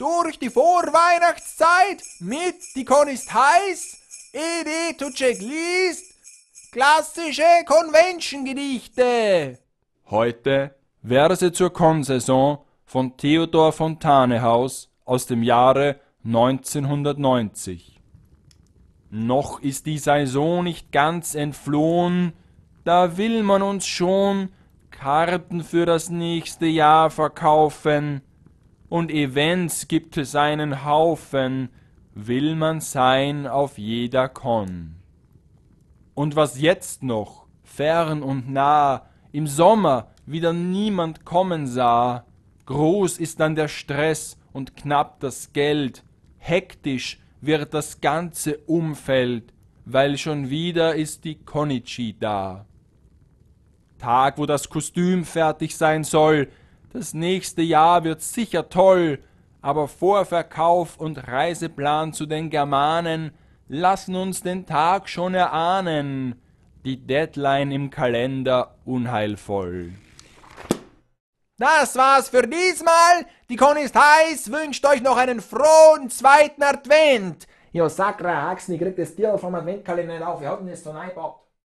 durch die Vorweihnachtszeit mit Die Con ist heiß, Edi Tucek liest, klassische Convention-Gedichte. Heute Verse zur Konsaison von Theodor Fontanehaus aus dem Jahre 1990. Noch ist die Saison nicht ganz entflohen, da will man uns schon Karten für das nächste Jahr verkaufen, und Events gibt es einen Haufen, will man sein auf jeder Con. Und was jetzt noch, fern und nah, im Sommer wieder niemand kommen sah, groß ist dann der Stress und knapp das Geld, hektisch wird das ganze Umfeld, weil schon wieder ist die Konichi da. Tag, wo das Kostüm fertig sein soll, das nächste Jahr wird sicher toll, aber Vorverkauf und Reiseplan zu den Germanen lassen uns den Tag schon erahnen, die Deadline im Kalender unheilvoll. Das war's für diesmal. Die Con ist heiß, wünscht euch noch einen frohen zweiten Advent. Ja, Sakra ich krieg das Tier vom Adventkalender nicht auf. Wir hatten das so eingebaut.